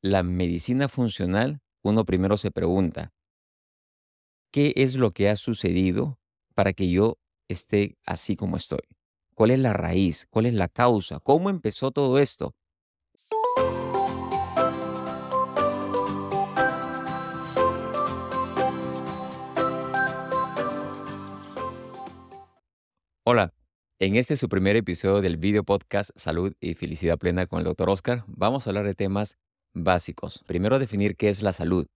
la medicina funcional, uno primero se pregunta, ¿qué es lo que ha sucedido para que yo esté así como estoy? ¿Cuál es la raíz? ¿Cuál es la causa? ¿Cómo empezó todo esto? Hola, en este su primer episodio del video podcast Salud y Felicidad Plena con el Dr. Oscar, vamos a hablar de temas básicos. Primero definir qué es la salud.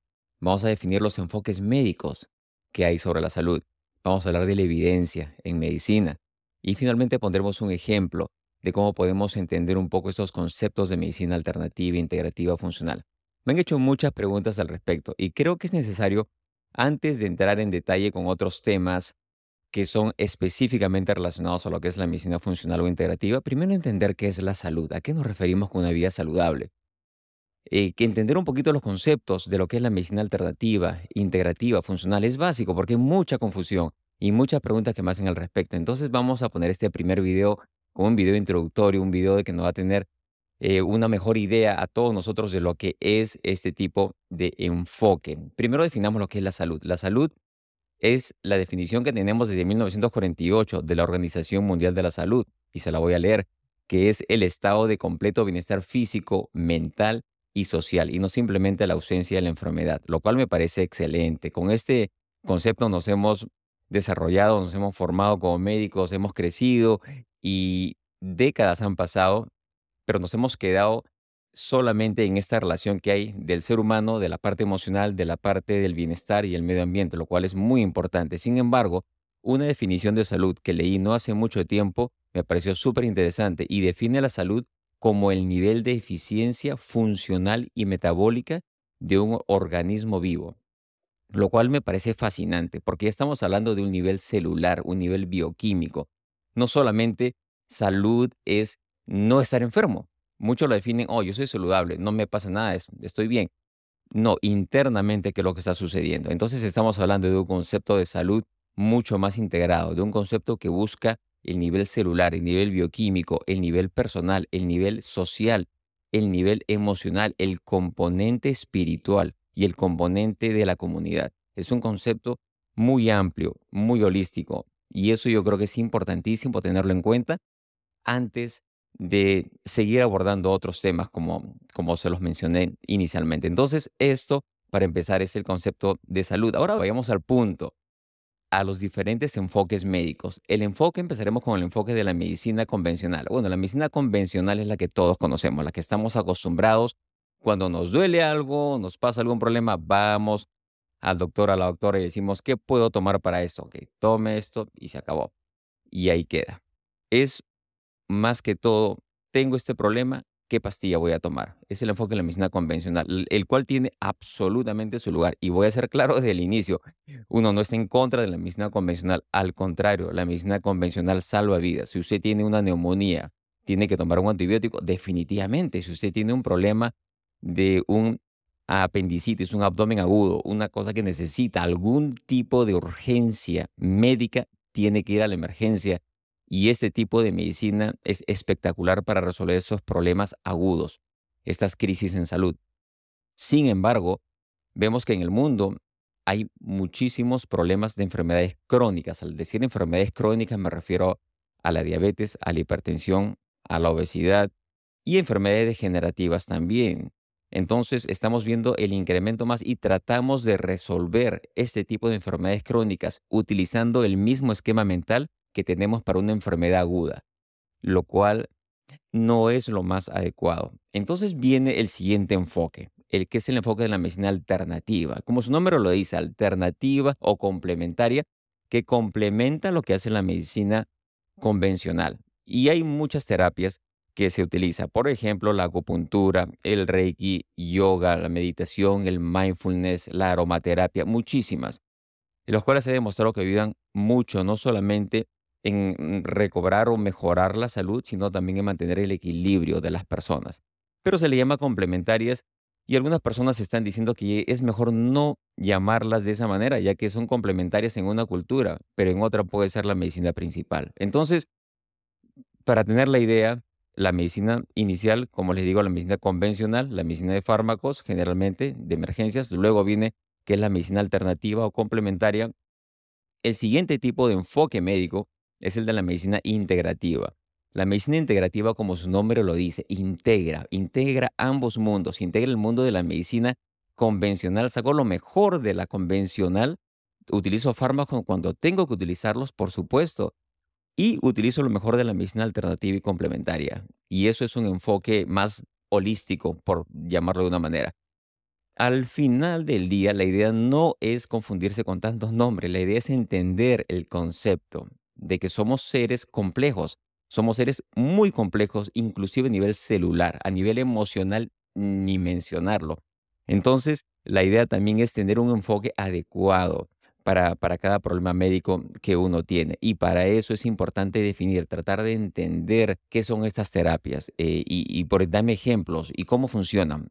Vamos a definir los enfoques médicos que hay sobre la salud. Vamos a hablar de la evidencia en medicina. Y finalmente pondremos un ejemplo de cómo podemos entender un poco estos conceptos de medicina alternativa, integrativa, funcional. Me han hecho muchas preguntas al respecto y creo que es necesario, antes de entrar en detalle con otros temas que son específicamente relacionados a lo que es la medicina funcional o integrativa, primero entender qué es la salud, a qué nos referimos con una vida saludable. Eh, que entender un poquito los conceptos de lo que es la medicina alternativa, integrativa, funcional es básico porque hay mucha confusión y muchas preguntas que me hacen al respecto. Entonces vamos a poner este primer video como un video introductorio, un video de que nos va a tener eh, una mejor idea a todos nosotros de lo que es este tipo de enfoque. Primero definamos lo que es la salud. La salud es la definición que tenemos desde 1948 de la Organización Mundial de la Salud, y se la voy a leer, que es el estado de completo bienestar físico, mental y social, y no simplemente la ausencia de la enfermedad, lo cual me parece excelente. Con este concepto nos hemos desarrollado, nos hemos formado como médicos, hemos crecido y décadas han pasado, pero nos hemos quedado solamente en esta relación que hay del ser humano, de la parte emocional, de la parte del bienestar y el medio ambiente, lo cual es muy importante. Sin embargo, una definición de salud que leí no hace mucho tiempo me pareció súper interesante y define la salud como el nivel de eficiencia funcional y metabólica de un organismo vivo, lo cual me parece fascinante porque ya estamos hablando de un nivel celular, un nivel bioquímico. No solamente salud es no estar enfermo. Muchos lo definen, oh, yo soy saludable, no me pasa nada, estoy bien. No, internamente, ¿qué es lo que está sucediendo? Entonces estamos hablando de un concepto de salud mucho más integrado, de un concepto que busca el nivel celular, el nivel bioquímico, el nivel personal, el nivel social, el nivel emocional, el componente espiritual y el componente de la comunidad. Es un concepto muy amplio, muy holístico y eso yo creo que es importantísimo tenerlo en cuenta antes de seguir abordando otros temas como, como se los mencioné inicialmente. Entonces, esto, para empezar, es el concepto de salud. Ahora vayamos al punto a los diferentes enfoques médicos. El enfoque, empezaremos con el enfoque de la medicina convencional. Bueno, la medicina convencional es la que todos conocemos, la que estamos acostumbrados. Cuando nos duele algo, nos pasa algún problema, vamos al doctor, a la doctora y decimos, ¿qué puedo tomar para esto? Ok, tome esto y se acabó. Y ahí queda. Es más que todo, tengo este problema, qué pastilla voy a tomar. Es el enfoque de la medicina convencional, el cual tiene absolutamente su lugar. Y voy a ser claro desde el inicio, uno no está en contra de la medicina convencional, al contrario, la medicina convencional salva vidas. Si usted tiene una neumonía, tiene que tomar un antibiótico, definitivamente. Si usted tiene un problema de un apendicitis, un abdomen agudo, una cosa que necesita algún tipo de urgencia médica, tiene que ir a la emergencia y este tipo de medicina es espectacular para resolver esos problemas agudos, estas crisis en salud. Sin embargo, vemos que en el mundo hay muchísimos problemas de enfermedades crónicas. Al decir enfermedades crónicas me refiero a la diabetes, a la hipertensión, a la obesidad y enfermedades degenerativas también. Entonces estamos viendo el incremento más y tratamos de resolver este tipo de enfermedades crónicas utilizando el mismo esquema mental que tenemos para una enfermedad aguda, lo cual no es lo más adecuado. Entonces viene el siguiente enfoque, el que es el enfoque de la medicina alternativa. Como su nombre lo dice, alternativa o complementaria, que complementa lo que hace la medicina convencional. Y hay muchas terapias que se utilizan. Por ejemplo, la acupuntura, el reiki, yoga, la meditación, el mindfulness, la aromaterapia, muchísimas, los cuales se ha demostrado que ayudan mucho, no solamente en recobrar o mejorar la salud, sino también en mantener el equilibrio de las personas. Pero se le llama complementarias y algunas personas están diciendo que es mejor no llamarlas de esa manera, ya que son complementarias en una cultura, pero en otra puede ser la medicina principal. Entonces, para tener la idea, la medicina inicial, como les digo, la medicina convencional, la medicina de fármacos, generalmente de emergencias. Luego viene que es la medicina alternativa o complementaria. El siguiente tipo de enfoque médico es el de la medicina integrativa. La medicina integrativa, como su nombre lo dice, integra, integra ambos mundos, integra el mundo de la medicina convencional, saco lo mejor de la convencional, utilizo fármacos cuando tengo que utilizarlos, por supuesto, y utilizo lo mejor de la medicina alternativa y complementaria. Y eso es un enfoque más holístico, por llamarlo de una manera. Al final del día, la idea no es confundirse con tantos nombres, la idea es entender el concepto de que somos seres complejos, somos seres muy complejos, inclusive a nivel celular, a nivel emocional, ni mencionarlo. Entonces, la idea también es tener un enfoque adecuado para, para cada problema médico que uno tiene. Y para eso es importante definir, tratar de entender qué son estas terapias eh, y, y por darme ejemplos y cómo funcionan.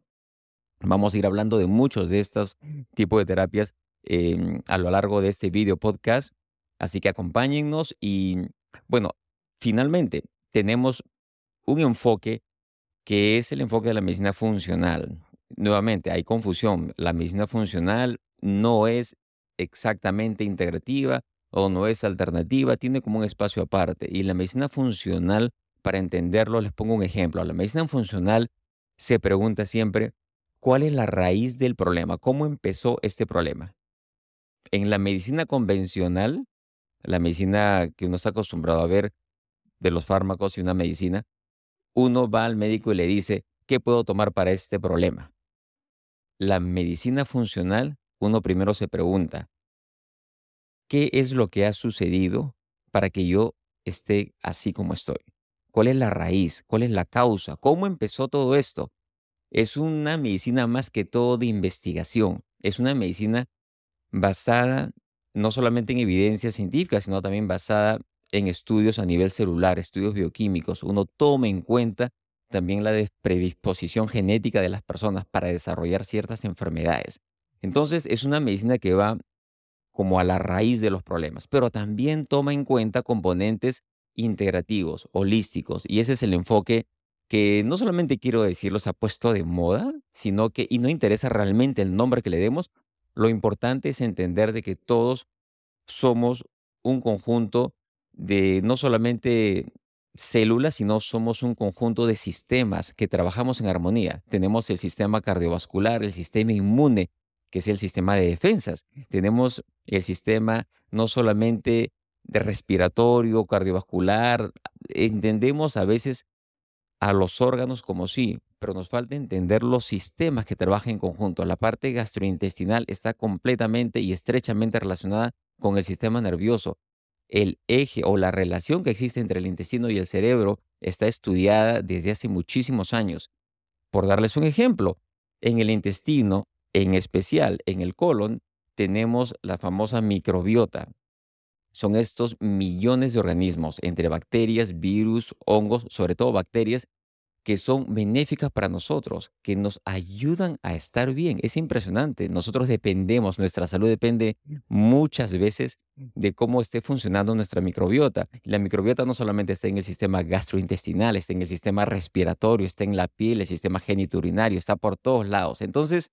Vamos a ir hablando de muchos de estos tipos de terapias em, a lo largo de este video podcast. Así que acompáñennos y bueno, finalmente tenemos un enfoque que es el enfoque de la medicina funcional. Nuevamente, hay confusión. La medicina funcional no es exactamente integrativa o no es alternativa, tiene como un espacio aparte. Y la medicina funcional, para entenderlo, les pongo un ejemplo. La medicina funcional se pregunta siempre, ¿cuál es la raíz del problema? ¿Cómo empezó este problema? En la medicina convencional, la medicina que uno está acostumbrado a ver de los fármacos y una medicina, uno va al médico y le dice, ¿qué puedo tomar para este problema? La medicina funcional, uno primero se pregunta, ¿qué es lo que ha sucedido para que yo esté así como estoy? ¿Cuál es la raíz? ¿Cuál es la causa? ¿Cómo empezó todo esto? Es una medicina más que todo de investigación. Es una medicina basada no solamente en evidencias científicas, sino también basada en estudios a nivel celular, estudios bioquímicos. Uno toma en cuenta también la predisposición genética de las personas para desarrollar ciertas enfermedades. Entonces es una medicina que va como a la raíz de los problemas, pero también toma en cuenta componentes integrativos, holísticos, y ese es el enfoque que no solamente quiero decirlo se ha puesto de moda, sino que, y no interesa realmente el nombre que le demos, lo importante es entender de que todos somos un conjunto de no solamente células, sino somos un conjunto de sistemas que trabajamos en armonía. Tenemos el sistema cardiovascular, el sistema inmune, que es el sistema de defensas. Tenemos el sistema no solamente de respiratorio, cardiovascular. Entendemos a veces a los órganos como sí, pero nos falta entender los sistemas que trabajan en conjunto. La parte gastrointestinal está completamente y estrechamente relacionada con el sistema nervioso el eje o la relación que existe entre el intestino y el cerebro está estudiada desde hace muchísimos años. Por darles un ejemplo, en el intestino, en especial en el colon, tenemos la famosa microbiota. Son estos millones de organismos, entre bacterias, virus, hongos, sobre todo bacterias, que son benéficas para nosotros, que nos ayudan a estar bien. Es impresionante. Nosotros dependemos, nuestra salud depende muchas veces de cómo esté funcionando nuestra microbiota. La microbiota no solamente está en el sistema gastrointestinal, está en el sistema respiratorio, está en la piel, el sistema geniturinario, está por todos lados. Entonces,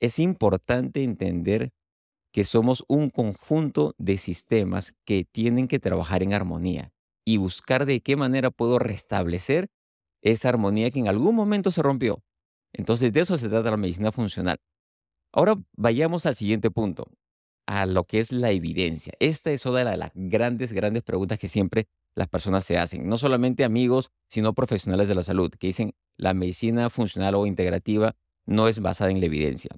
es importante entender que somos un conjunto de sistemas que tienen que trabajar en armonía y buscar de qué manera puedo restablecer esa armonía que en algún momento se rompió. Entonces de eso se trata la medicina funcional. Ahora vayamos al siguiente punto, a lo que es la evidencia. Esta es una de las grandes, grandes preguntas que siempre las personas se hacen. No solamente amigos, sino profesionales de la salud, que dicen la medicina funcional o integrativa no es basada en la evidencia.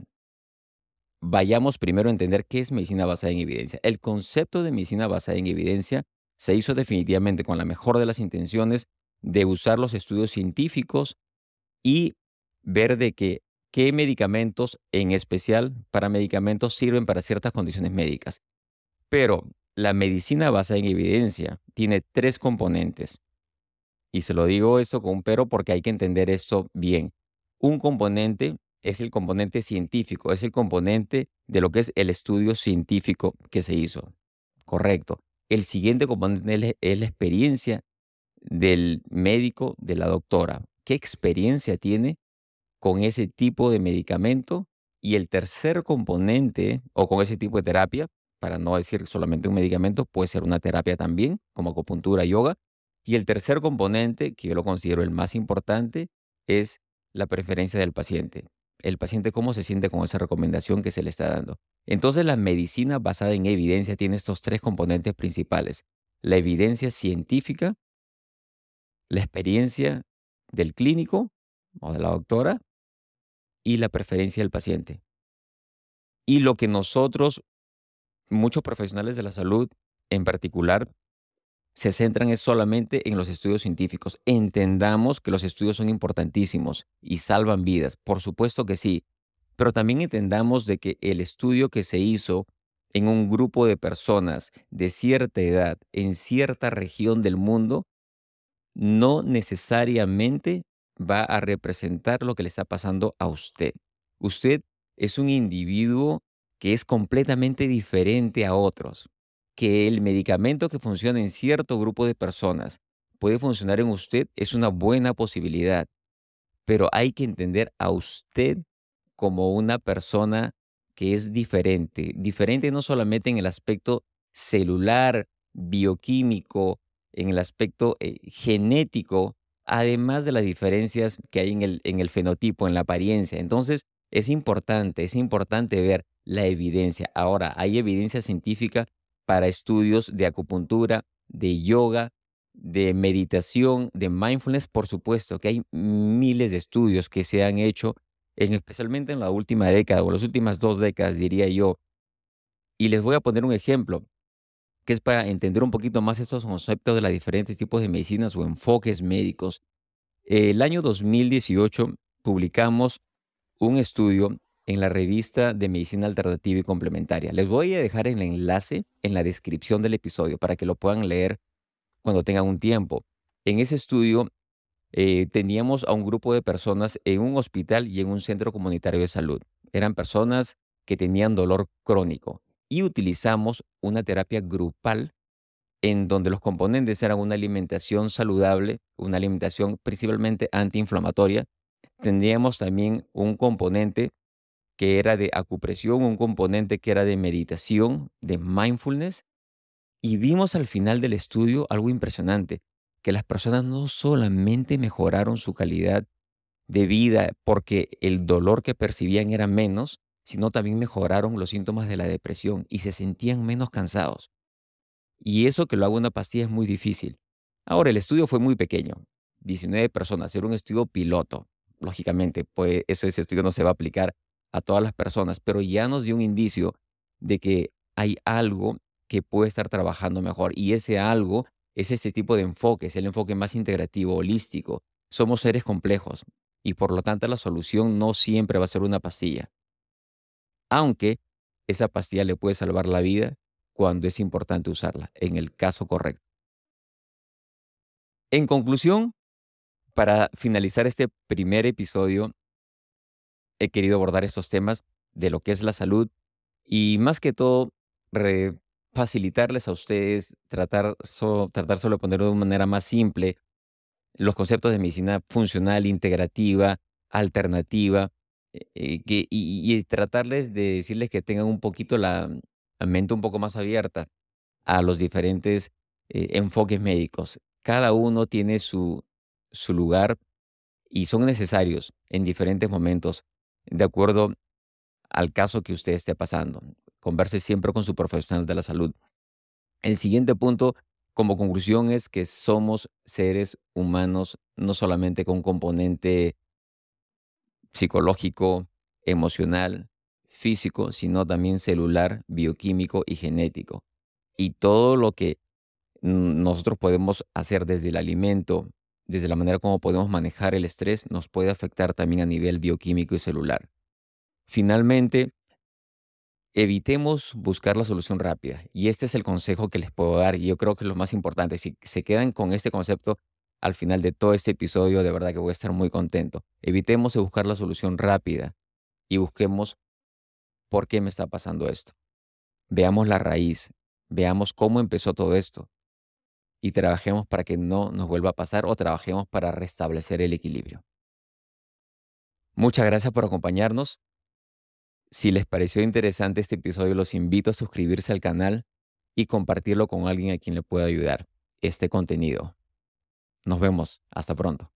Vayamos primero a entender qué es medicina basada en evidencia. El concepto de medicina basada en evidencia se hizo definitivamente con la mejor de las intenciones de usar los estudios científicos y ver de que qué medicamentos, en especial para medicamentos, sirven para ciertas condiciones médicas. Pero la medicina basada en evidencia tiene tres componentes. Y se lo digo esto con un pero porque hay que entender esto bien. Un componente es el componente científico, es el componente de lo que es el estudio científico que se hizo. Correcto. El siguiente componente es la experiencia del médico, de la doctora. ¿Qué experiencia tiene con ese tipo de medicamento? Y el tercer componente, o con ese tipo de terapia, para no decir solamente un medicamento, puede ser una terapia también, como acupuntura, yoga. Y el tercer componente, que yo lo considero el más importante, es la preferencia del paciente. El paciente cómo se siente con esa recomendación que se le está dando. Entonces la medicina basada en evidencia tiene estos tres componentes principales. La evidencia científica, la experiencia del clínico o de la doctora y la preferencia del paciente. Y lo que nosotros, muchos profesionales de la salud en particular, se centran es solamente en los estudios científicos. Entendamos que los estudios son importantísimos y salvan vidas, por supuesto que sí, pero también entendamos de que el estudio que se hizo en un grupo de personas de cierta edad en cierta región del mundo no necesariamente va a representar lo que le está pasando a usted. Usted es un individuo que es completamente diferente a otros que el medicamento que funciona en cierto grupo de personas puede funcionar en usted es una buena posibilidad, pero hay que entender a usted como una persona que es diferente, diferente no solamente en el aspecto celular, bioquímico, en el aspecto eh, genético, además de las diferencias que hay en el, en el fenotipo, en la apariencia. Entonces, es importante, es importante ver la evidencia. Ahora, hay evidencia científica para estudios de acupuntura, de yoga, de meditación, de mindfulness, por supuesto que hay miles de estudios que se han hecho, en, especialmente en la última década o las últimas dos décadas, diría yo. Y les voy a poner un ejemplo, que es para entender un poquito más estos conceptos de los diferentes tipos de medicinas o enfoques médicos. El año 2018 publicamos un estudio en la revista de Medicina Alternativa y Complementaria. Les voy a dejar el enlace en la descripción del episodio para que lo puedan leer cuando tengan un tiempo. En ese estudio eh, teníamos a un grupo de personas en un hospital y en un centro comunitario de salud. Eran personas que tenían dolor crónico y utilizamos una terapia grupal en donde los componentes eran una alimentación saludable, una alimentación principalmente antiinflamatoria. Tendríamos también un componente que era de acupresión, un componente que era de meditación, de mindfulness. Y vimos al final del estudio algo impresionante, que las personas no solamente mejoraron su calidad de vida porque el dolor que percibían era menos, sino también mejoraron los síntomas de la depresión y se sentían menos cansados. Y eso que lo hago en una pastilla es muy difícil. Ahora, el estudio fue muy pequeño, 19 personas, era un estudio piloto. Lógicamente, pues ese estudio no se va a aplicar a todas las personas, pero ya nos dio un indicio de que hay algo que puede estar trabajando mejor y ese algo es ese tipo de enfoque, es el enfoque más integrativo, holístico. Somos seres complejos y por lo tanto la solución no siempre va a ser una pastilla. Aunque esa pastilla le puede salvar la vida cuando es importante usarla, en el caso correcto. En conclusión, para finalizar este primer episodio he querido abordar estos temas de lo que es la salud y más que todo facilitarles a ustedes, tratar, tratar solo de ponerlo de una manera más simple, los conceptos de medicina funcional, integrativa, alternativa, eh, eh, que, y, tratarles de decirles que tengan un poquito la, mente un poco más abierta a los diferentes eh, enfoques médicos. Cada uno tiene su, su lugar y son necesarios en diferentes momentos de acuerdo al caso que usted esté pasando. Converse siempre con su profesional de la salud. El siguiente punto como conclusión es que somos seres humanos no solamente con componente psicológico, emocional, físico, sino también celular, bioquímico y genético. Y todo lo que nosotros podemos hacer desde el alimento, desde la manera como podemos manejar el estrés, nos puede afectar también a nivel bioquímico y celular. Finalmente, evitemos buscar la solución rápida. Y este es el consejo que les puedo dar y yo creo que es lo más importante. Si se quedan con este concepto al final de todo este episodio, de verdad que voy a estar muy contento. Evitemos buscar la solución rápida y busquemos por qué me está pasando esto. Veamos la raíz, veamos cómo empezó todo esto y trabajemos para que no nos vuelva a pasar o trabajemos para restablecer el equilibrio. Muchas gracias por acompañarnos. Si les pareció interesante este episodio, los invito a suscribirse al canal y compartirlo con alguien a quien le pueda ayudar este contenido. Nos vemos. Hasta pronto.